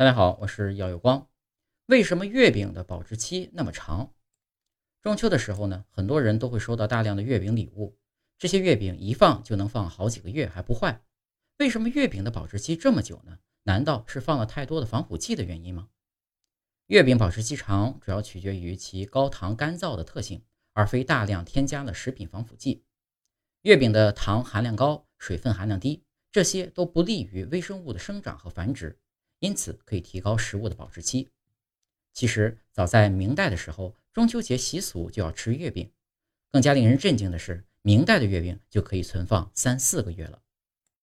大家好，我是耀有光。为什么月饼的保质期那么长？中秋的时候呢，很多人都会收到大量的月饼礼物，这些月饼一放就能放好几个月还不坏。为什么月饼的保质期这么久呢？难道是放了太多的防腐剂的原因吗？月饼保质期长主要取决于其高糖干燥的特性，而非大量添加了食品防腐剂。月饼的糖含量高，水分含量低，这些都不利于微生物的生长和繁殖。因此，可以提高食物的保质期。其实，早在明代的时候，中秋节习俗就要吃月饼。更加令人震惊的是，明代的月饼就可以存放三四个月了。